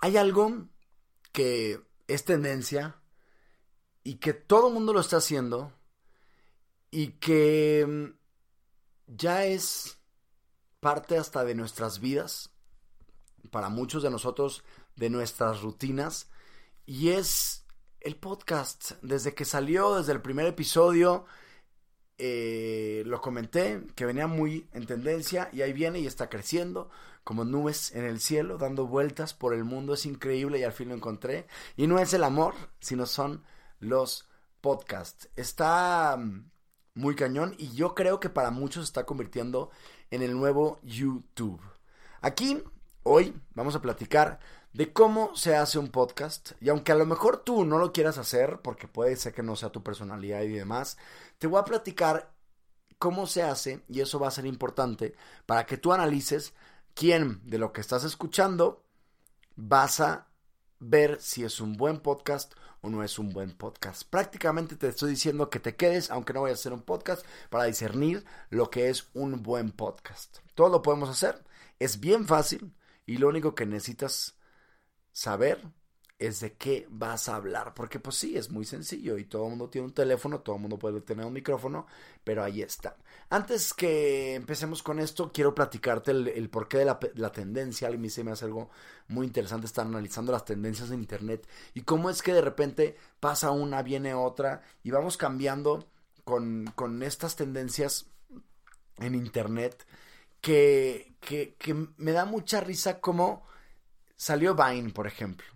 Hay algo que es tendencia y que todo el mundo lo está haciendo y que mm, ya es parte hasta de nuestras vidas, para muchos de nosotros, de nuestras rutinas, y es el podcast. Desde que salió, desde el primer episodio, eh, lo comenté, que venía muy en tendencia, y ahí viene y está creciendo, como nubes en el cielo, dando vueltas por el mundo, es increíble y al fin lo encontré. Y no es el amor, sino son los podcasts. Está mm, muy cañón y yo creo que para muchos está convirtiendo en el nuevo YouTube. Aquí, hoy, vamos a platicar de cómo se hace un podcast. Y aunque a lo mejor tú no lo quieras hacer, porque puede ser que no sea tu personalidad y demás, te voy a platicar cómo se hace y eso va a ser importante para que tú analices quién de lo que estás escuchando vas a ver si es un buen podcast o no es un buen podcast. Prácticamente te estoy diciendo que te quedes, aunque no vayas a hacer un podcast, para discernir lo que es un buen podcast. Todo lo podemos hacer. Es bien fácil y lo único que necesitas saber es de qué vas a hablar. Porque pues sí, es muy sencillo y todo el mundo tiene un teléfono, todo el mundo puede tener un micrófono, pero ahí está. Antes que empecemos con esto, quiero platicarte el, porqué de la, tendencia. A mí se me hace algo muy interesante estar analizando las tendencias de Internet y cómo es que de repente pasa una, viene otra y vamos cambiando con, con estas tendencias en Internet que, que, que me da mucha risa como salió Vine, por ejemplo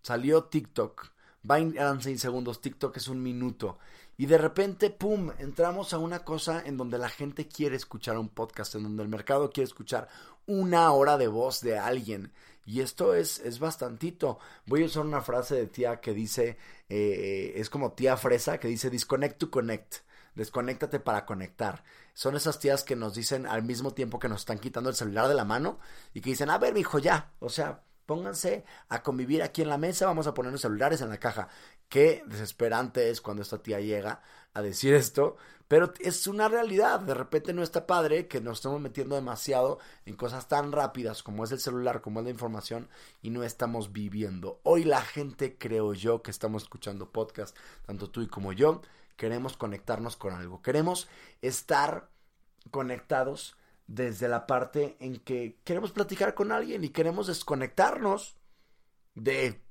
Salió TikTok. Vine eran 6 segundos, TikTok es un minuto. Y de repente, ¡pum!, entramos a una cosa en donde la gente quiere escuchar un podcast, en donde el mercado quiere escuchar una hora de voz de alguien. Y esto es, es bastantito. Voy a usar una frase de tía que dice, eh, es como tía fresa, que dice disconnect to connect. Desconéctate para conectar. Son esas tías que nos dicen al mismo tiempo que nos están quitando el celular de la mano y que dicen, a ver, hijo, ya. O sea, Pónganse a convivir aquí en la mesa, vamos a poner los celulares en la caja. Qué desesperante es cuando esta tía llega a decir esto, pero es una realidad. De repente no está padre que nos estemos metiendo demasiado en cosas tan rápidas como es el celular, como es la información, y no estamos viviendo. Hoy la gente, creo yo, que estamos escuchando podcast, tanto tú y como yo, queremos conectarnos con algo. Queremos estar conectados desde la parte en que queremos platicar con alguien y queremos desconectarnos de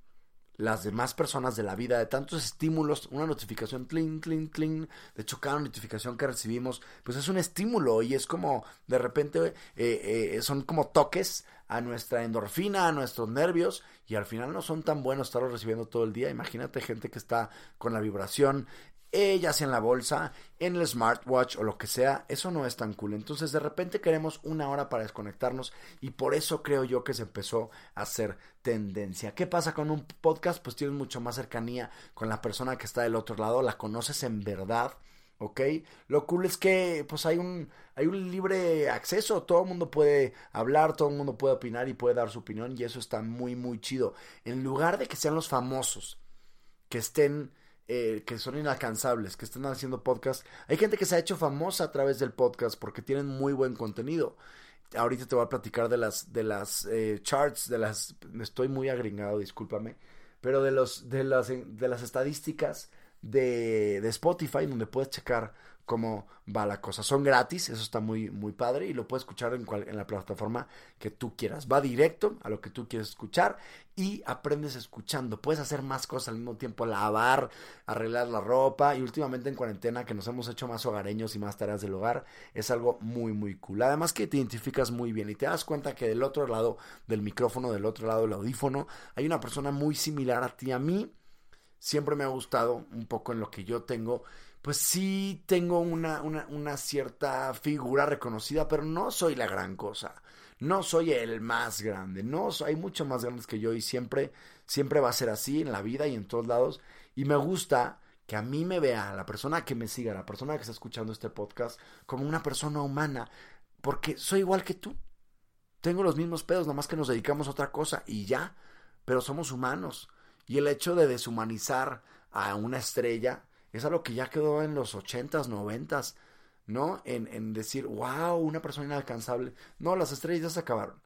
las demás personas de la vida, de tantos estímulos, una notificación, cling, cling, cling, de hecho cada notificación que recibimos, pues es un estímulo y es como, de repente, eh, eh, son como toques a nuestra endorfina, a nuestros nervios, y al final no son tan buenos estarlos recibiendo todo el día. Imagínate gente que está con la vibración eh, ya sea en la bolsa, en el smartwatch o lo que sea, eso no es tan cool. Entonces de repente queremos una hora para desconectarnos y por eso creo yo que se empezó a hacer tendencia. ¿Qué pasa con un podcast? Pues tienes mucho más cercanía con la persona que está del otro lado, la conoces en verdad. ¿ok? Lo cool es que pues hay un, hay un libre acceso, todo el mundo puede hablar, todo el mundo puede opinar y puede dar su opinión y eso está muy muy chido. En lugar de que sean los famosos que estén eh, que son inalcanzables, que están haciendo podcast. Hay gente que se ha hecho famosa a través del podcast porque tienen muy buen contenido. Ahorita te voy a platicar de las, de las eh, charts, de las... Estoy muy agringado, discúlpame. Pero de, los, de, las, de las estadísticas de, de Spotify, donde puedes checar cómo va la cosa. Son gratis, eso está muy, muy padre y lo puedes escuchar en, la plataforma que tú quieras. Va directo a lo que tú quieres escuchar y aprendes escuchando. Puedes hacer más cosas al mismo tiempo, lavar, arreglar la ropa y últimamente en cuarentena que nos hemos hecho más hogareños y más tareas del hogar, es algo muy, muy cool. Además que te identificas muy bien y te das cuenta que del otro lado del micrófono, del otro lado del audífono, hay una persona muy similar a ti, a mí. Siempre me ha gustado un poco en lo que yo tengo pues sí tengo una, una, una, cierta figura reconocida, pero no soy la gran cosa. No soy el más grande. No, hay mucho más grandes que yo y siempre, siempre va a ser así en la vida y en todos lados. Y me gusta que a mí me vea, la persona que me siga, la persona que está escuchando este podcast, como una persona humana, porque soy igual que tú. Tengo los mismos pedos, nada más que nos dedicamos a otra cosa y ya, pero somos humanos. Y el hecho de deshumanizar a una estrella, es algo que ya quedó en los ochentas, noventas, ¿no? En, en decir, wow, una persona inalcanzable. No, las estrellas ya se acabaron.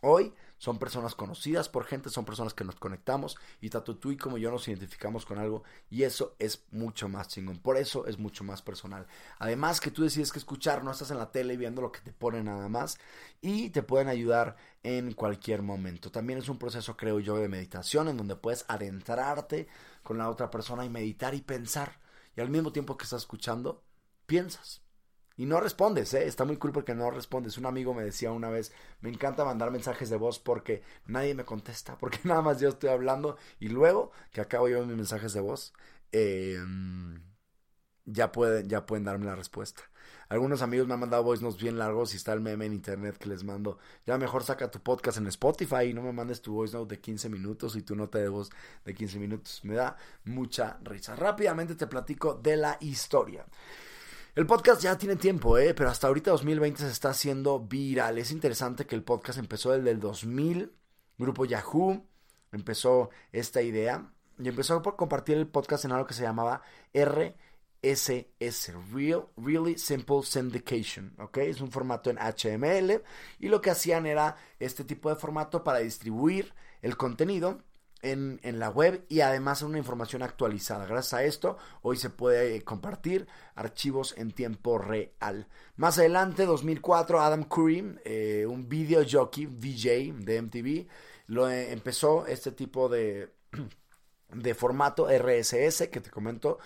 Hoy son personas conocidas por gente, son personas que nos conectamos y tanto tú y como yo nos identificamos con algo y eso es mucho más chingón, por eso es mucho más personal. Además que tú decides que escuchar, no estás en la tele viendo lo que te ponen nada más y te pueden ayudar en cualquier momento. También es un proceso, creo yo, de meditación en donde puedes adentrarte con la otra persona y meditar y pensar y al mismo tiempo que estás escuchando, piensas. Y no respondes, ¿eh? Está muy cool porque no respondes. Un amigo me decía una vez, me encanta mandar mensajes de voz porque nadie me contesta, porque nada más yo estoy hablando y luego que acabo yo mis mensajes de voz, em, ya, pueden, ya pueden darme la respuesta. Algunos amigos me han mandado voice notes bien largos y está el meme en internet que les mando. Ya mejor saca tu podcast en Spotify y no me mandes tu voice note de 15 minutos y tu nota de voz de 15 minutos. Me da mucha risa. Rápidamente te platico de la historia. El podcast ya tiene tiempo, ¿eh? pero hasta ahorita 2020 se está haciendo viral. Es interesante que el podcast empezó desde el 2000, grupo Yahoo empezó esta idea y empezó por compartir el podcast en algo que se llamaba RSS, Real, Really Simple Syndication, ¿ok? Es un formato en HTML y lo que hacían era este tipo de formato para distribuir el contenido en, la web y además una información actualizada. Gracias a esto, hoy se puede compartir archivos en tiempo real. Más adelante, 2004, Adam Curry, eh, un video jockey, VJ de MTV, lo eh, empezó este tipo de, de formato RSS que te comento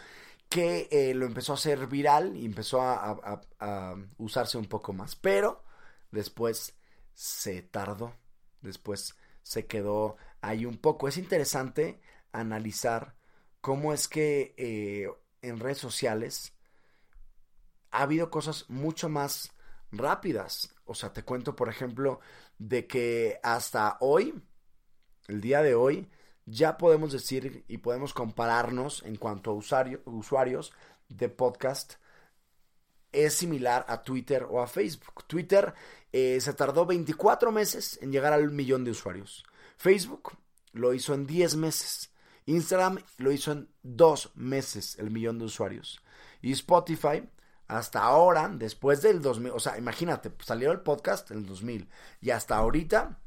que eh, lo empezó a hacer viral y empezó a, a usarse un poco más. Pero después se tardó, después se quedó ahí un poco. Es interesante analizar cómo es que eh, en redes sociales ha habido cosas mucho más rápidas. O sea, te cuento, por ejemplo, de que hasta hoy, el día de hoy, ya podemos decir y podemos compararnos en cuanto a usuarios de podcast. Es similar a Twitter o a Facebook. Twitter eh, se tardó 24 meses en llegar al millón de usuarios. Facebook lo hizo en 10 meses. Instagram lo hizo en 2 meses, el millón de usuarios. Y Spotify, hasta ahora, después del 2000, o sea, imagínate, salió el podcast en el 2000 y hasta ahorita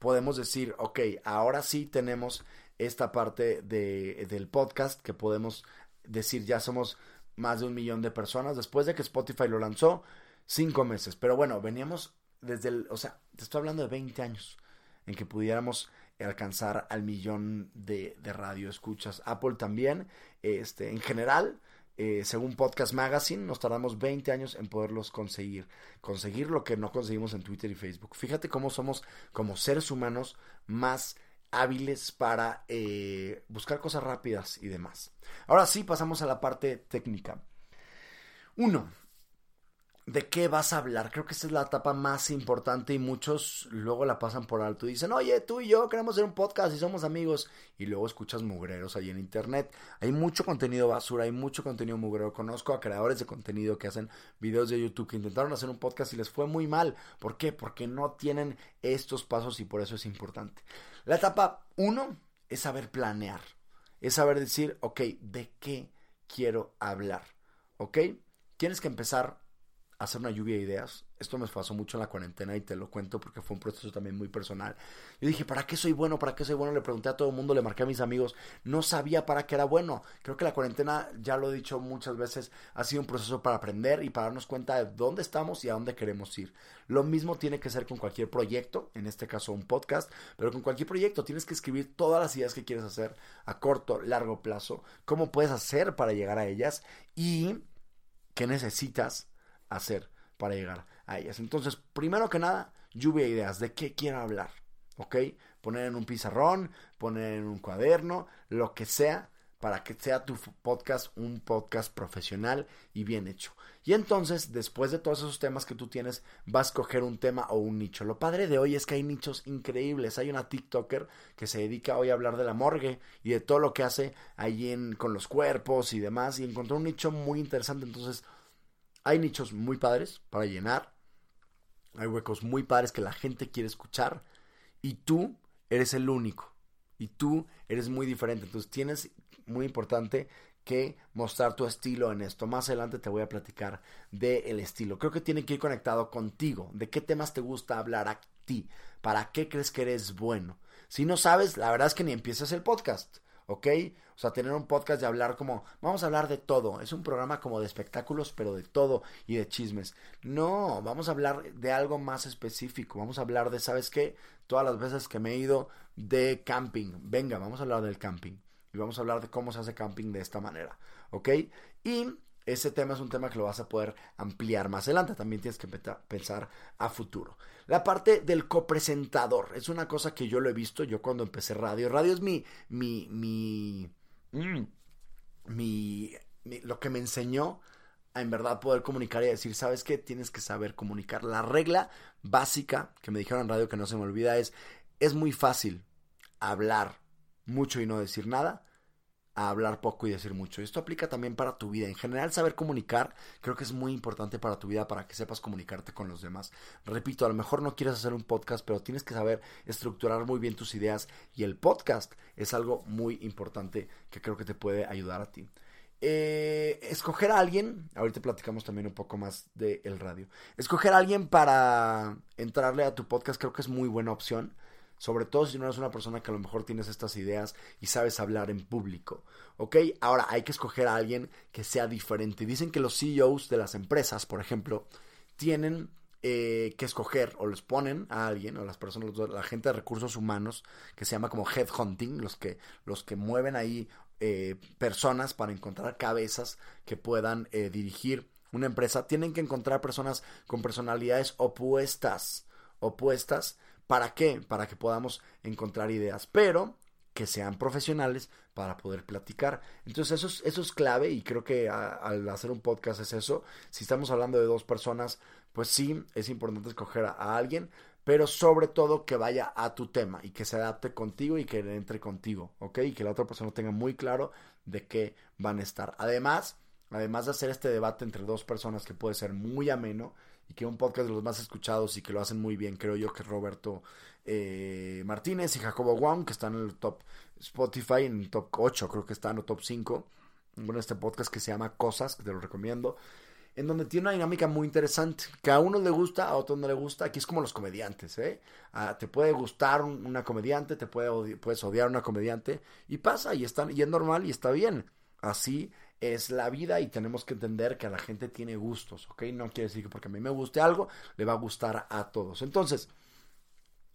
podemos decir, ok, ahora sí tenemos esta parte de, del podcast que podemos decir ya somos más de un millón de personas después de que Spotify lo lanzó, cinco meses. Pero bueno, veníamos desde el, o sea, te estoy hablando de 20 años en que pudiéramos alcanzar al millón de, de radio escuchas. Apple también, este, en general, eh, según Podcast Magazine, nos tardamos 20 años en poderlos conseguir. Conseguir lo que no conseguimos en Twitter y Facebook. Fíjate cómo somos como seres humanos más hábiles para eh, buscar cosas rápidas y demás. Ahora sí, pasamos a la parte técnica. Uno, de qué vas a hablar. Creo que esa es la etapa más importante y muchos luego la pasan por alto y dicen, oye, tú y yo queremos hacer un podcast y somos amigos. Y luego escuchas mugreros ahí en internet. Hay mucho contenido basura, hay mucho contenido mugrero. Conozco a creadores de contenido que hacen videos de YouTube que intentaron hacer un podcast y les fue muy mal. ¿Por qué? Porque no tienen estos pasos y por eso es importante. La etapa uno es saber planear. Es saber decir, ok, ¿de qué quiero hablar? ¿Ok? Tienes que empezar hacer una lluvia de ideas. Esto me pasó mucho en la cuarentena y te lo cuento porque fue un proceso también muy personal. Yo dije, ¿para qué soy bueno? ¿Para qué soy bueno? Le pregunté a todo el mundo, le marqué a mis amigos. No sabía para qué era bueno. Creo que la cuarentena, ya lo he dicho muchas veces, ha sido un proceso para aprender y para darnos cuenta de dónde estamos y a dónde queremos ir. Lo mismo tiene que ser con cualquier proyecto, en este caso un podcast, pero con cualquier proyecto tienes que escribir todas las ideas que quieres hacer a corto, largo plazo, cómo puedes hacer para llegar a ellas y qué necesitas hacer para llegar a ellas. Entonces, primero que nada, lluvia de ideas de qué quiero hablar, ¿ok? Poner en un pizarrón, poner en un cuaderno, lo que sea, para que sea tu podcast un podcast profesional y bien hecho. Y entonces, después de todos esos temas que tú tienes, vas a escoger un tema o un nicho. Lo padre de hoy es que hay nichos increíbles. Hay una TikToker que se dedica hoy a hablar de la morgue y de todo lo que hace ahí en, con los cuerpos y demás. Y encontró un nicho muy interesante. Entonces, hay nichos muy padres para llenar. Hay huecos muy padres que la gente quiere escuchar. Y tú eres el único. Y tú eres muy diferente. Entonces tienes, muy importante, que mostrar tu estilo en esto. Más adelante te voy a platicar del estilo. Creo que tiene que ir conectado contigo. ¿De qué temas te gusta hablar a ti? ¿Para qué crees que eres bueno? Si no sabes, la verdad es que ni empieces el podcast. ¿Ok? O sea, tener un podcast de hablar como, vamos a hablar de todo. Es un programa como de espectáculos, pero de todo y de chismes. No, vamos a hablar de algo más específico. Vamos a hablar de, ¿sabes qué? Todas las veces que me he ido de camping. Venga, vamos a hablar del camping. Y vamos a hablar de cómo se hace camping de esta manera, ¿ok? Y ese tema es un tema que lo vas a poder ampliar más adelante. También tienes que pensar a futuro. La parte del copresentador es una cosa que yo lo he visto yo cuando empecé radio. Radio es mi, mi, mi, mm, mi, lo que me enseñó a en verdad poder comunicar y decir, ¿sabes qué? Tienes que saber comunicar. La regla básica que me dijeron en radio que no se me olvida es, es muy fácil hablar mucho y no decir nada a hablar poco y decir mucho. Esto aplica también para tu vida. En general, saber comunicar creo que es muy importante para tu vida, para que sepas comunicarte con los demás. Repito, a lo mejor no quieres hacer un podcast, pero tienes que saber estructurar muy bien tus ideas y el podcast es algo muy importante que creo que te puede ayudar a ti. Eh, escoger a alguien, ahorita platicamos también un poco más del el radio. Escoger a alguien para entrarle a tu podcast creo que es muy buena opción sobre todo si no eres una persona que a lo mejor tienes estas ideas y sabes hablar en público. ¿Ok? Ahora hay que escoger a alguien que sea diferente. Dicen que los CEOs de las empresas, por ejemplo, tienen eh, que escoger o les ponen a alguien o las personas, la gente de recursos humanos que se llama como headhunting, los que, los que mueven ahí eh, personas para encontrar cabezas que puedan eh, dirigir una empresa, tienen que encontrar personas con personalidades opuestas, opuestas ¿Para qué? Para que podamos encontrar ideas, pero que sean profesionales para poder platicar. Entonces eso es, eso es clave y creo que al hacer un podcast es eso. Si estamos hablando de dos personas, pues sí, es importante escoger a, alguien, pero sobre todo que vaya a tu tema y que se adapte contigo y que entre contigo, ¿ok? Y que la otra persona tenga muy claro de qué van a estar. Además, además de hacer este debate entre dos personas que puede ser muy ameno, y que un podcast de los más escuchados y que lo hacen muy bien, creo yo que Roberto eh, Martínez y Jacobo Wong, que están en el top Spotify, en el top 8, creo que están el top 5. Bueno, este podcast que se llama Cosas, que te lo recomiendo, en donde tiene una dinámica muy interesante, que a uno le gusta, a otro no le gusta, aquí es como los comediantes, ¿eh? Ah, te puede gustar una comediante, te puede puedes odiar una comediante, y pasa, y, está, y es normal, y está bien. Así es la vida y tenemos que entender que la gente tiene gustos, ¿ok? No quiere decir que porque a mí me guste algo, le va a gustar a todos. Entonces,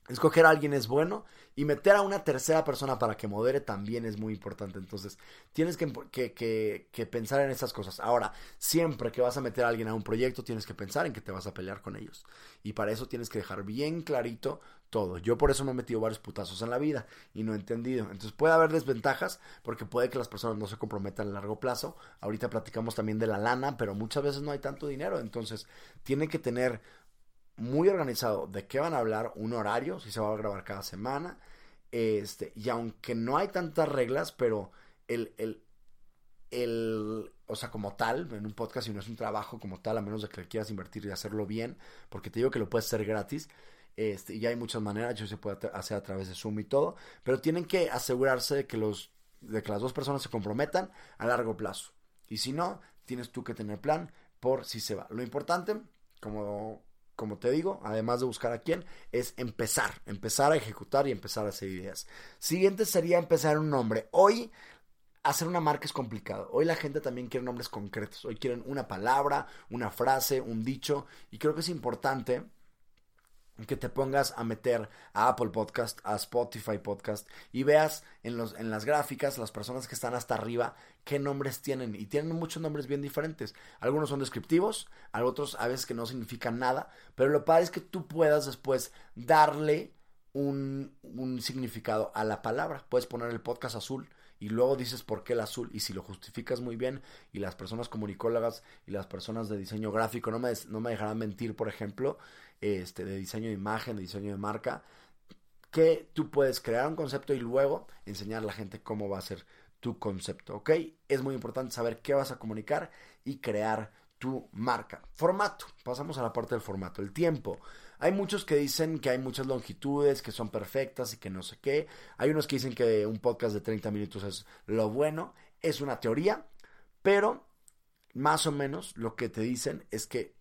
escoger a alguien es bueno y meter a una tercera persona para que modere también es muy importante. Entonces, tienes que, que, pensar en esas cosas. Ahora, siempre que vas a meter a alguien a un proyecto, tienes que pensar en que te vas a pelear con ellos. Y para eso tienes que dejar bien clarito todo. Yo por eso me he metido varios putazos en la vida y no he entendido. Entonces puede haber desventajas porque puede que las personas no se comprometan a largo plazo. Ahorita platicamos también de la lana, pero muchas veces no hay tanto dinero. Entonces tiene que tener muy organizado de qué van a hablar, un horario, si se va a grabar cada semana. Este, y aunque no hay tantas reglas, pero el, el, el, o sea, como tal, en un podcast, y no es un trabajo como tal, a menos de que quieras invertir y hacerlo bien, porque te digo que lo puedes hacer gratis, este, y hay muchas maneras, yo se puede hacer a través de Zoom y todo, pero tienen que asegurarse de que, los, de que las dos personas se comprometan a largo plazo. Y si no, tienes tú que tener plan por si se va. Lo importante como, como te digo, además de buscar a quién, es empezar, empezar a ejecutar y empezar a hacer ideas. Siguiente sería empezar un nombre. Hoy hacer una marca es complicado. Hoy la gente también quiere nombres concretos. Hoy quieren una palabra, una frase, un dicho. Y creo que es importante que te pongas a meter a Apple Podcast, a Spotify Podcast y veas en, los, en las gráficas las personas que están hasta arriba qué nombres tienen y tienen muchos nombres bien diferentes. Algunos son descriptivos, otros a veces que no significan nada, pero lo padre es que tú puedas después darle un, un significado a la palabra. Puedes poner el podcast azul y luego dices por qué el azul y si lo justificas muy bien y las personas comunicólogas y las personas de diseño gráfico no me, no me dejarán mentir, por ejemplo, este, de diseño de imagen, de diseño de marca, que tú puedes crear un concepto y luego enseñar a la gente cómo va a ser tu concepto, ¿ok? Es muy importante saber qué vas a comunicar y crear tu marca. Formato, pasamos a la parte del formato, el tiempo. Hay muchos que dicen que hay muchas longitudes, que son perfectas y que no sé qué. Hay unos que dicen que un podcast de 30 minutos es lo bueno. Es una teoría, pero más o menos lo que te dicen es que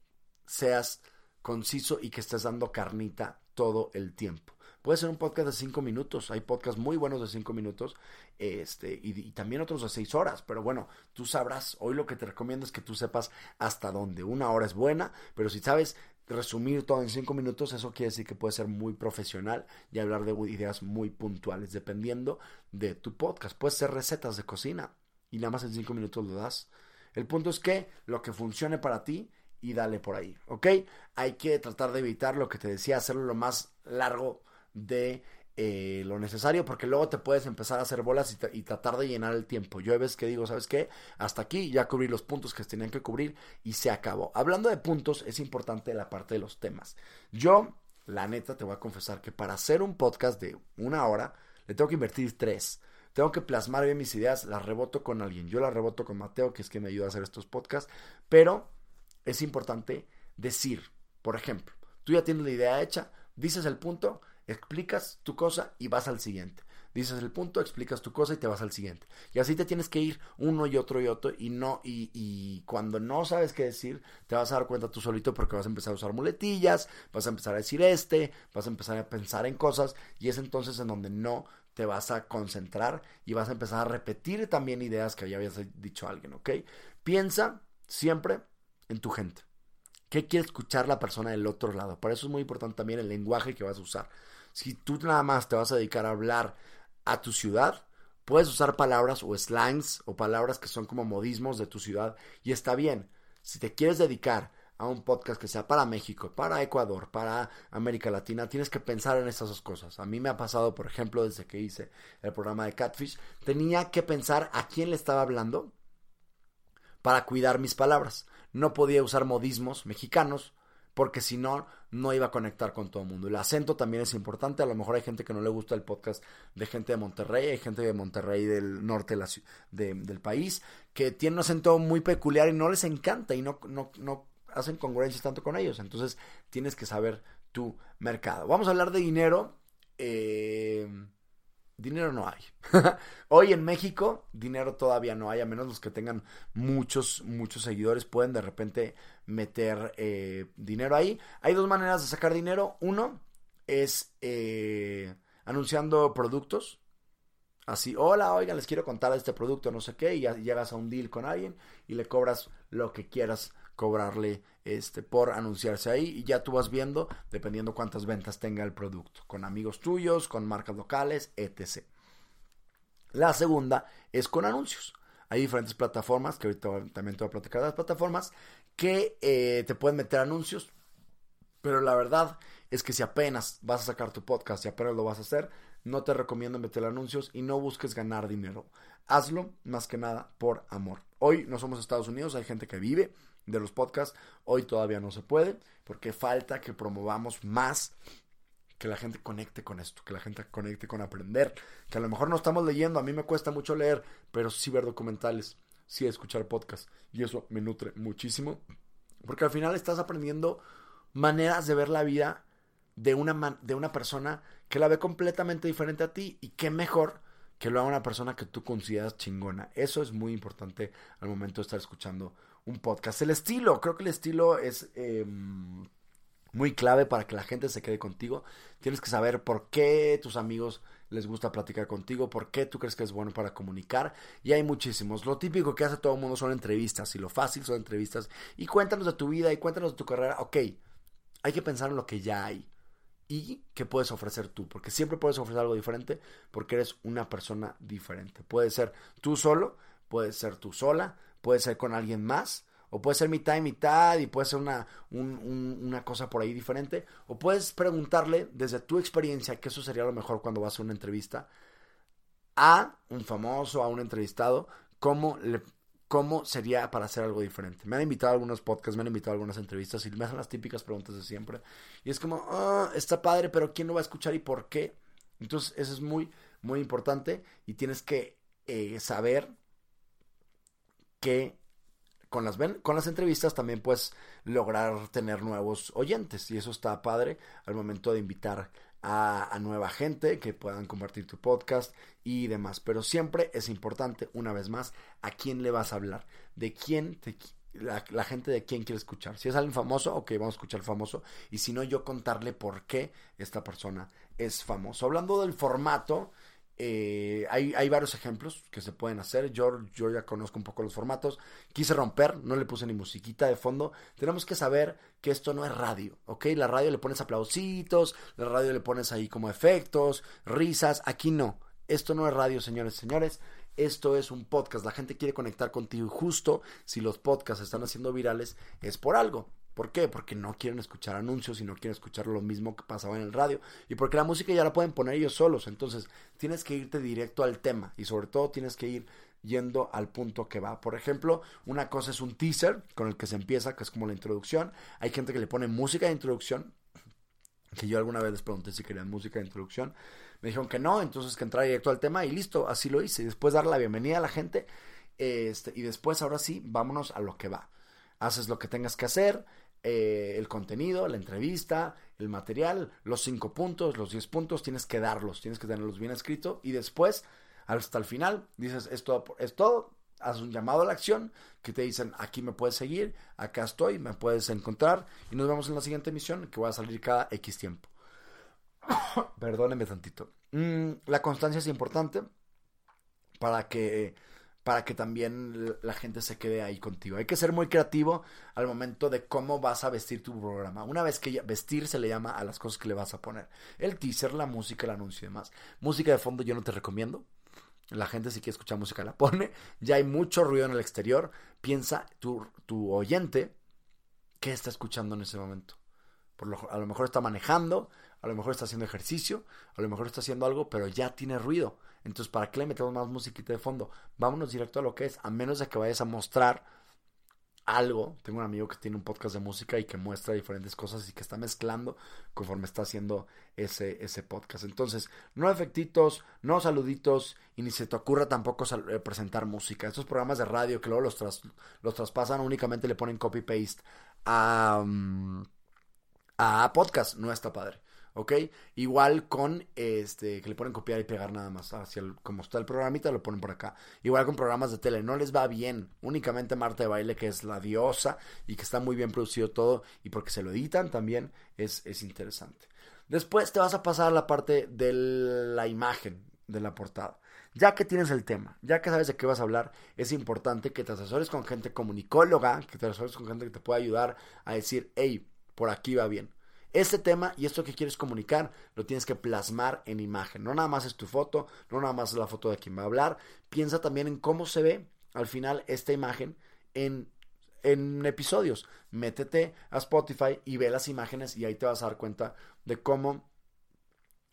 seas conciso y que estés dando carnita todo el tiempo. Puede ser un podcast de 5 minutos, hay podcasts muy buenos de 5 minutos este, y, y, también otros de 6 horas, pero bueno, tú sabrás, hoy lo que te recomiendo es que tú sepas hasta dónde. Una hora es buena, pero si sabes resumir todo en 5 minutos, eso quiere decir que puede ser muy profesional y hablar de ideas muy puntuales, dependiendo de tu podcast. Puede ser recetas de cocina y nada más en 5 minutos lo das. El punto es que lo que funcione para ti y dale por ahí, ¿ok? Hay que tratar de evitar lo que te decía, hacerlo lo más largo de eh, lo necesario porque luego te puedes empezar a hacer bolas y, tratar de llenar el tiempo. Yo hay veces que digo, ¿sabes qué? Hasta aquí ya cubrí los puntos que tenían que cubrir y se acabó. Hablando de puntos, es importante la parte de los temas. Yo, la neta, te voy a confesar que para hacer un podcast de una hora, le tengo que invertir tres. Tengo que plasmar bien mis ideas, las reboto con alguien. Yo las reboto con Mateo, que es que me ayuda a hacer estos podcasts, pero es importante decir, por ejemplo, tú ya tienes la idea hecha, dices el punto, explicas tu cosa y vas al siguiente. Dices el punto, explicas tu cosa y te vas al siguiente. Y así te tienes que ir uno y otro y otro y no y, cuando no sabes qué decir, te vas a dar cuenta tú solito porque vas a empezar a usar muletillas, vas a empezar a decir este, vas a empezar a pensar en cosas y es entonces en donde no te vas a concentrar y vas a empezar a repetir también ideas que ya habías dicho a alguien, ¿ok? Piensa siempre en tu gente. ¿Qué quiere escuchar la persona del otro lado? Por eso es muy importante también el lenguaje que vas a usar. Si tú nada más te vas a dedicar a hablar a tu ciudad, puedes usar palabras o slangs o palabras que son como modismos de tu ciudad y está bien. Si te quieres dedicar a un podcast que sea para México, para Ecuador, para América Latina, tienes que pensar en esas dos cosas. A mí me ha pasado, por ejemplo, desde que hice el programa de Catfish, tenía que pensar a quién le estaba hablando para cuidar mis palabras. No podía usar modismos mexicanos porque si no, no iba a conectar con todo el mundo. El acento también es importante. A lo mejor hay gente que no le gusta el podcast de gente de Monterrey, hay gente de Monterrey del norte del país que tiene un acento muy peculiar y no les encanta y no, no, no hacen congruencias tanto con ellos. Entonces tienes que saber tu mercado. Vamos a hablar de dinero. Eh, dinero no hay. Hoy en México, dinero todavía no hay, a menos los que tengan muchos, muchos seguidores pueden de repente meter eh, dinero ahí. Hay dos maneras de sacar dinero. Uno es eh, anunciando productos. Así, hola, oigan, les quiero contar este producto, no sé qué, y llegas a un deal con alguien y le cobras lo que quieras cobrarle este por anunciarse ahí y ya tú vas viendo dependiendo cuántas ventas tenga el producto con amigos tuyos, con marcas locales, etc. La segunda es con anuncios. Hay diferentes plataformas, que ahorita también te voy a platicar de las plataformas, que eh, te pueden meter anuncios, pero la verdad es que si apenas vas a sacar tu podcast y apenas lo vas a hacer, no te recomiendo meter anuncios y no busques ganar dinero. Hazlo más que nada por amor. Hoy no somos Estados Unidos, hay gente que vive de los podcasts. Hoy todavía no se puede porque falta que promovamos más que la gente conecte con esto, que la gente conecte con aprender, que a lo mejor no estamos leyendo, a mí me cuesta mucho leer, pero sí ver documentales, sí escuchar podcasts y eso me nutre muchísimo, porque al final estás aprendiendo maneras de ver la vida de una, de una persona que la ve completamente diferente a ti y qué mejor que lo haga una persona que tú consideras chingona. Eso es muy importante al momento de estar escuchando un podcast. El estilo, creo que el estilo es em, muy clave para que la gente se quede contigo. Tienes que saber por qué tus amigos les gusta platicar contigo, por qué tú crees que es bueno para comunicar. Y hay muchísimos. Lo típico que hace todo el mundo son entrevistas y lo fácil son entrevistas. Y cuéntanos de tu vida y cuéntanos de tu carrera. Ok, hay que pensar en lo que ya hay y qué puedes ofrecer tú, porque siempre puedes ofrecer algo diferente porque eres una persona diferente. Puede ser tú solo, puede ser tú sola, puede ser con alguien más, o puede ser mitad y mitad y puede ser una, una cosa por ahí diferente, o puedes preguntarle desde tu experiencia, que eso sería lo mejor cuando vas a una entrevista, a un famoso, a un entrevistado, cómo le cómo sería para hacer algo diferente. Me han invitado a algunos podcasts, me han invitado a algunas entrevistas y me hacen las típicas preguntas de siempre. Y es como, ah, está padre, pero ¿quién lo va a escuchar y por qué? Entonces, eso es muy, muy importante y tienes que eh, saber que con las, con las entrevistas también puedes lograr tener nuevos oyentes y eso está padre al momento de invitar a, nueva gente que puedan compartir tu podcast y demás. Pero siempre es importante, una vez más, a quién le vas a hablar, de quién la, gente de quién quiere escuchar. Si es alguien famoso, ok, vamos a escuchar famoso. Y si no, yo contarle por qué esta persona es famoso. Hablando del formato, eh, hay, varios ejemplos que se pueden hacer. Yo, yo ya conozco un poco los formatos. Quise romper, no le puse ni musiquita de fondo. Tenemos que saber que esto no es radio, ¿ok? La radio le pones aplausitos, la radio le pones ahí como efectos, risas. Aquí no. Esto no es radio, señores, señores. Esto es un podcast. La gente quiere conectar contigo y justo si los podcasts están haciendo virales es por algo. ¿Por qué? Porque no quieren escuchar anuncios y no quieren escuchar lo mismo que pasaba en el radio. Y porque la música ya la pueden poner ellos solos. Entonces tienes que irte directo al tema y sobre todo tienes que ir yendo al punto que va. Por ejemplo, una cosa es un teaser con el que se empieza, que es como la introducción. Hay gente que le pone música de introducción, que yo alguna vez les pregunté si querían música de introducción. Me dijeron que no, entonces que entrar directo al tema y listo, así lo hice. Después dar la bienvenida a la gente este, y después ahora sí, vámonos a lo que va. Haces lo que tengas que hacer, eh, el contenido, la entrevista, el material, los cinco puntos, los diez puntos, tienes que darlos, tienes que tenerlos bien escritos y después, hasta el final, dices, es todo, es todo, haz un llamado a la acción que te dicen, aquí me puedes seguir, acá estoy, me puedes encontrar y nos vemos en la siguiente emisión que va a salir cada X tiempo. Perdóneme tantito. Mm, la constancia es importante para que para que también la gente se quede ahí contigo. Hay que ser muy creativo al momento de cómo vas a vestir tu programa. Una vez que vestir se le llama a las cosas que le vas a poner. El teaser, la música, el anuncio y demás. Música de fondo yo no te recomiendo. La gente si quiere escuchar música la pone. Ya hay mucho ruido en el exterior. Piensa tu, tu oyente qué está escuchando en ese momento. Por lo, a lo mejor está manejando, a lo mejor está haciendo ejercicio, a lo mejor está haciendo algo, pero ya tiene ruido. Entonces, ¿para qué le metemos más musiquita de fondo? Vámonos directo a lo que es, a menos de que vayas a mostrar algo. Tengo un amigo que tiene un podcast de música y que muestra diferentes cosas y que está mezclando conforme está haciendo ese, ese podcast. Entonces, no efectitos, no saluditos y ni se te ocurra tampoco eh, presentar música. Estos programas de radio que luego los, los traspasan únicamente le ponen copy-paste a, mm, a podcast. No está padre. ¿Ok? Igual con este, que le ponen copiar y pegar nada más hacia el, como está el programita, lo ponen por acá. Igual con programas de tele, no les va bien. Únicamente Marta de Baile, que es la diosa y que está muy bien producido todo y porque se lo editan también es, es interesante. Después te vas a pasar a la parte de la imagen de la portada. Ya que tienes el tema, ya que sabes de qué vas a hablar, es importante que te asesores con gente comunicóloga, que te asesores con gente que te pueda ayudar a decir, hey, por aquí va bien. Este tema y esto que quieres comunicar lo tienes que plasmar en imagen. No nada más es tu foto, no nada más es la foto de quien va a hablar. Piensa también en cómo se ve al final esta imagen en, en episodios. Métete a Spotify y ve las imágenes y ahí te vas a dar cuenta de cómo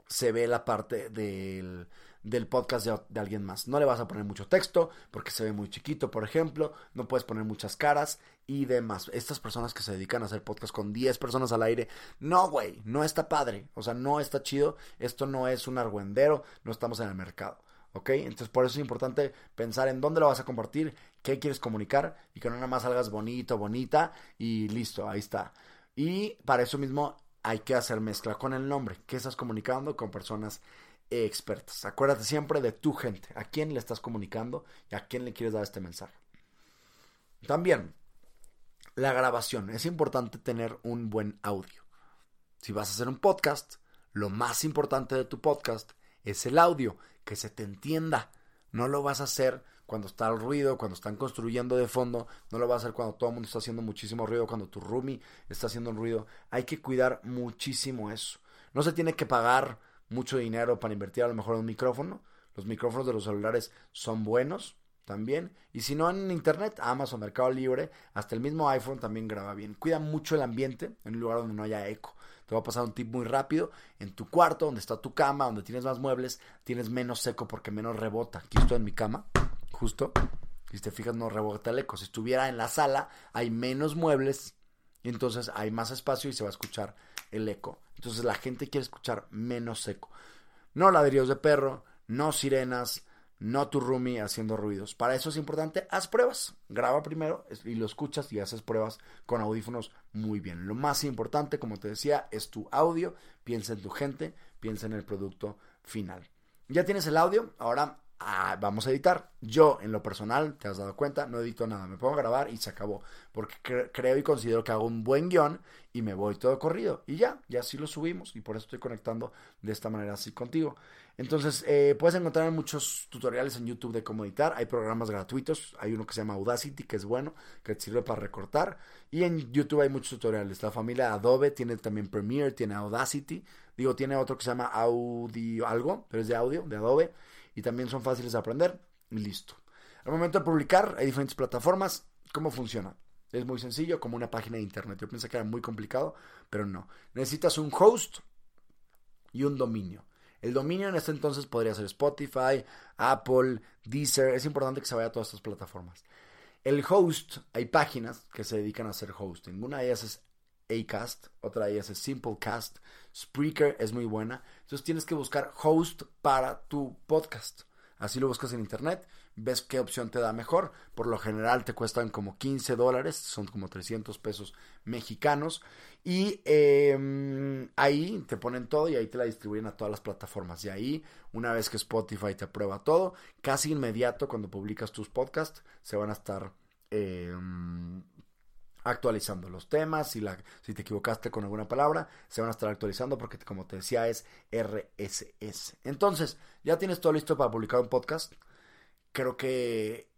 se ve la parte del, del podcast de, alguien más. No le vas a poner mucho texto porque se ve muy chiquito, por ejemplo. No puedes poner muchas caras y demás. Estas personas que se dedican a hacer podcast con 10 personas al aire, no, güey, no está padre. O sea, no está chido. Esto no es un argüendero, no estamos en el mercado. ¿Ok? Entonces por eso es importante pensar en dónde lo vas a compartir, qué quieres comunicar y que no nada más salgas bonito, bonita y listo, ahí está. Y para eso mismo hay que hacer mezcla con el nombre. ¿Qué estás comunicando con personas expertas? Acuérdate siempre de tu gente, a quién le estás comunicando y a quién le quieres dar este mensaje. También, la grabación. Es importante tener un buen audio. Si vas a hacer un podcast, lo más importante de tu podcast es el audio, que se te entienda. No lo vas a hacer cuando está el ruido, cuando están construyendo de fondo, no lo vas a hacer cuando todo el mundo está haciendo muchísimo ruido, cuando tu roomie está haciendo ruido. Hay que cuidar muchísimo eso. No se tiene que pagar mucho dinero para invertir a lo mejor en un micrófono. Los micrófonos de los celulares son buenos también. Y si no en internet, Amazon, Mercado Libre, hasta el mismo iPhone también graba bien. Cuida mucho el ambiente en un lugar donde no haya eco. Te va a pasar un tip muy rápido. En tu cuarto, donde está tu cama, donde tienes más muebles, tienes menos seco porque menos rebota. Aquí estoy en mi cama, justo. Si te fijas, no rebota el eco. Si estuviera en la sala, hay menos muebles. Y entonces hay más espacio y se va a escuchar el eco. Entonces la gente quiere escuchar menos seco. No ladrillos de perro, no sirenas, no tu roomie haciendo ruidos. Para eso es importante, haz pruebas. Graba primero y lo escuchas y haces pruebas con audífonos muy bien. Lo más importante, como te decía, es tu audio. Piensa en tu gente, piensa en el producto final. Ya tienes el audio, ahora ah, vamos a editar. Yo, en lo personal, te has dado cuenta, no edito nada. Me pongo a grabar y se acabó. Porque creo y considero que hago un buen guion y me voy todo corrido. Y ya, ya así lo subimos. Y por eso estoy conectando de esta manera así contigo. Entonces, eh, puedes encontrar muchos tutoriales en YouTube de cómo editar. Hay programas gratuitos. Hay uno que se llama Audacity, que es bueno, que te sirve para recortar. Y en YouTube hay muchos tutoriales. La familia Adobe tiene también Premiere, tiene Audacity. Digo, tiene otro que se llama Audio algo, pero es de audio, de Adobe y también son fáciles de aprender y listo. Al momento de publicar hay diferentes plataformas. ¿Cómo funciona? Es muy sencillo, como una página de internet. Yo pensé que era muy complicado, pero no. Necesitas un host y un dominio. El dominio en este entonces podría ser Spotify, Apple, Deezer. Es importante que se vaya a todas estas plataformas. El host, hay páginas que se dedican a hacer hosting. Una de ellas es Acast, otra de ellas es Simplecast, Spreaker es muy buena. Entonces tienes que buscar host para tu podcast. Así lo buscas en internet, ves qué opción te da mejor. Por lo general te cuestan como 15 dólares, son como 300 pesos mexicanos. Y em, ahí te ponen todo y ahí te la distribuyen a todas las plataformas. Y ahí, una vez que Spotify te aprueba todo, casi inmediato cuando publicas tus podcasts, se van a estar... Em, actualizando los temas. Si, la, si te equivocaste con alguna palabra, se van a estar actualizando porque, como te decía, es RSS. Entonces, ya tienes todo listo para publicar un podcast. Creo que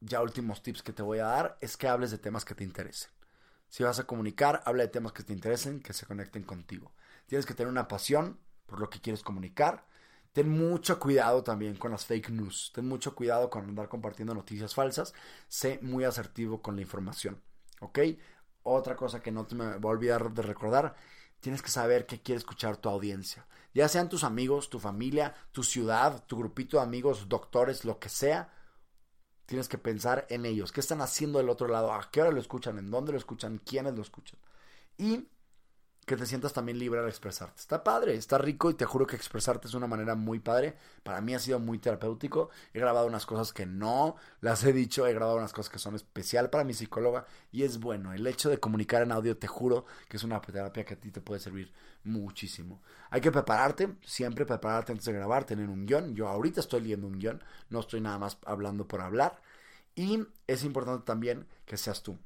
ya últimos tips que te voy a dar es que hables de temas que te interesen. Si vas a comunicar, habla de temas que te interesen, que se conecten contigo. Tienes que tener una pasión por lo que quieres comunicar. Ten mucho cuidado también con las fake news. Ten mucho cuidado con andar compartiendo noticias falsas. Sé muy asertivo con la información. ¿Ok? Otra cosa que no te me voy a olvidar de recordar, tienes que saber qué quiere escuchar tu audiencia. Ya sean tus amigos, tu familia, tu ciudad, tu grupito de amigos, doctores, lo que sea. Tienes que pensar en ellos. ¿Qué están haciendo del otro lado? ¿A qué hora lo escuchan? ¿En dónde lo escuchan? ¿Quiénes lo escuchan? Y que te sientas también libre al expresarte. Está padre, está rico y te juro que expresarte es una manera muy padre. Para mí ha sido muy terapéutico. He grabado unas cosas que no las he dicho, he grabado unas cosas que son especial para mi psicóloga y es bueno. El hecho de comunicar en audio, te juro que es una terapia que a ti te puede servir muchísimo. Hay que prepararte, siempre prepararte antes de grabar, tener un guion. Yo ahorita estoy leyendo un guion, no estoy nada más hablando por hablar. Y es importante también que seas tú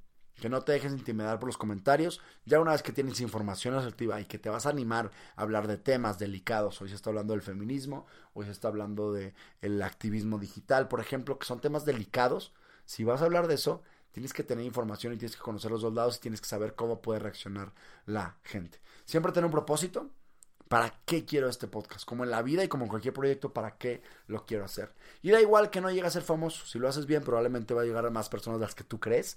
que no te dejes intimidar por los comentarios. Ya una vez que tienes información asertiva y que te vas a animar a hablar de temas delicados, hoy se está hablando del feminismo, hoy se está hablando del activismo digital, por ejemplo, que son temas delicados. Si vas a hablar de eso, tienes que tener información y tienes que conocer los dos lados y tienes que saber cómo puede reaccionar la gente. Siempre tener un propósito. ¿Para qué quiero este podcast? Como en la vida y como en cualquier proyecto, ¿para qué lo quiero hacer? Y da igual que no llegue a ser famoso. Si lo haces bien, probablemente va a llegar a más personas de las que tú crees.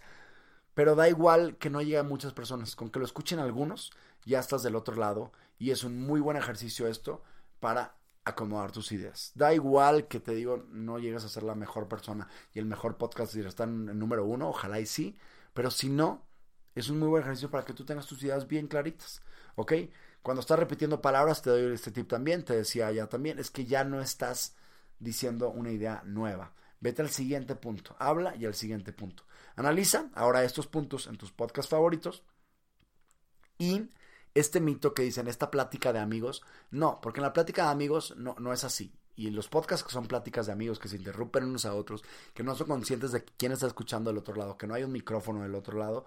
Pero da igual que no llegue a muchas personas, con que lo escuchen algunos, ya estás del otro lado y es un muy buen ejercicio esto para acomodar tus ideas. Da igual que te digo, no llegues a ser la mejor persona y el mejor podcast está en el número uno, ojalá y sí, pero si no, es un muy buen ejercicio para que tú tengas tus ideas bien claritas, ¿ok? Cuando estás repitiendo palabras, te doy este tip también, te decía ya también, es que ya no estás diciendo una idea nueva. Vete al siguiente punto, habla y al siguiente punto. Analiza ahora estos puntos en tus podcasts favoritos y este mito que dicen, esta plática de amigos, no, porque en la plática de amigos no, no es así. Y los podcasts que son pláticas de amigos que se interrumpen unos a otros, que no son conscientes de quién está escuchando del otro lado, que no hay un micrófono del otro lado,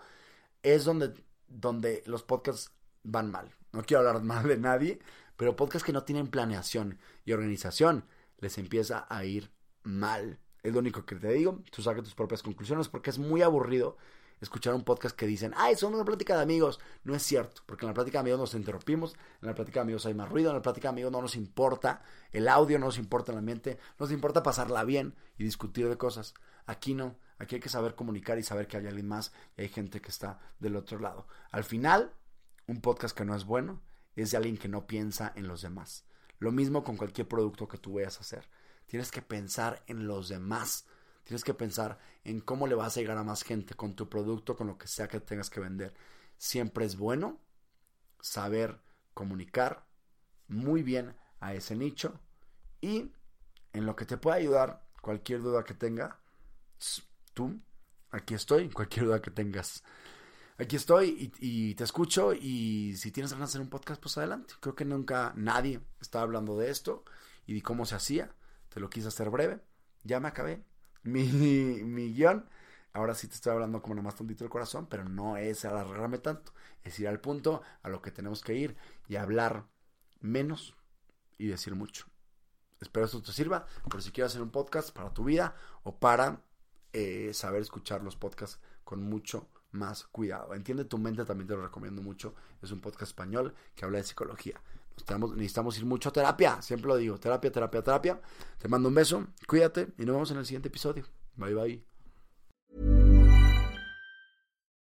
es donde, donde los podcasts van mal. No quiero hablar mal de nadie, pero podcasts que no tienen planeación y organización les empieza a ir mal. Es lo único que te digo. Tú saques tus propias conclusiones porque es muy aburrido escuchar un podcast que dicen, ay, son una plática de amigos. No es cierto, porque en la plática de amigos nos interrumpimos, en la plática de amigos hay más ruido, en la plática de amigos no nos importa el audio, no nos importa el ambiente, nos importa pasarla bien y discutir de cosas. Aquí no, aquí hay que saber comunicar y saber que hay alguien más y hay gente que está del otro lado. Al final, un podcast que no es bueno es de alguien que no piensa en los demás. Lo mismo con cualquier producto que tú vayas a hacer. Tienes que pensar en los demás Tienes que pensar en cómo le vas a llegar a más gente con tu producto, con lo que sea que tengas que vender. Siempre es bueno saber comunicar muy bien a ese nicho y en lo que te pueda ayudar, cualquier duda que tenga, tú, aquí estoy, cualquier duda que tengas. Aquí estoy y, te escucho y si tienes ganas de hacer un podcast, pues adelante. Creo que nunca nadie estaba hablando de esto y de cómo se hacía. Te lo quise hacer breve. Ya me acabé mi, mi guion. Ahora sí te estoy hablando como nomás tontito del corazón, pero no es alargarme tanto. Es ir al punto, a lo que tenemos que ir y hablar menos y decir mucho. Espero esto te sirva, por si quieres hacer un podcast para tu vida o para eh, saber escuchar los podcasts con mucho más cuidado. Entiende tu mente, también te lo recomiendo mucho. Es un podcast español que habla de psicología. Necesitamos, necesitamos ir mucho a terapia, siempre lo digo, terapia, terapia, terapia. Te mando un beso, cuídate y nos vemos en el siguiente episodio. Bye bye.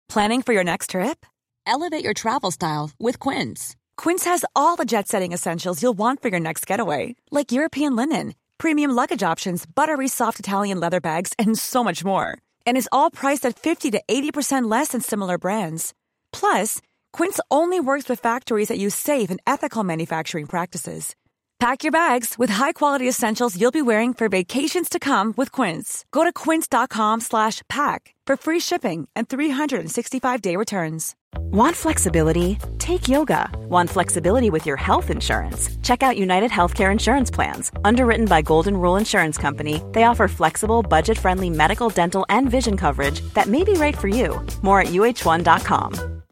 Planning for your next trip? Elevate your travel style with Quince. Quince has all the jet-setting essentials you'll want for your next getaway, like European linen, premium luggage options, buttery soft Italian leather bags, and so much more. And is all priced at 50 to 80% less than similar brands. Plus, Quince only works with factories that use safe and ethical manufacturing practices. Pack your bags with high-quality essentials you'll be wearing for vacations to come with Quince. Go to quince.com/pack for free shipping and 365-day returns. Want flexibility? Take yoga. Want flexibility with your health insurance? Check out United Healthcare insurance plans. Underwritten by Golden Rule Insurance Company, they offer flexible, budget-friendly medical, dental, and vision coverage that may be right for you. More at uh1.com.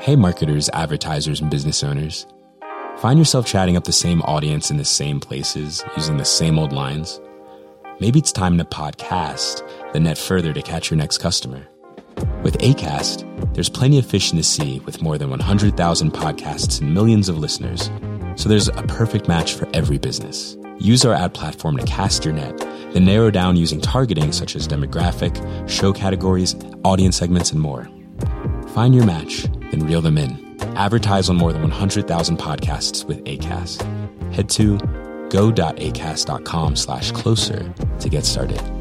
Hey, marketers, advertisers, and business owners. Find yourself chatting up the same audience in the same places, using the same old lines? Maybe it's time to podcast, the net further to catch your next customer. With ACAST, there's plenty of fish in the sea with more than 100,000 podcasts and millions of listeners. So there's a perfect match for every business. Use our ad platform to cast your net, then narrow down using targeting such as demographic, show categories, audience segments, and more. Find your match and reel them in. Advertise on more than 100,000 podcasts with ACAST. Head to go.acast.com slash closer to get started.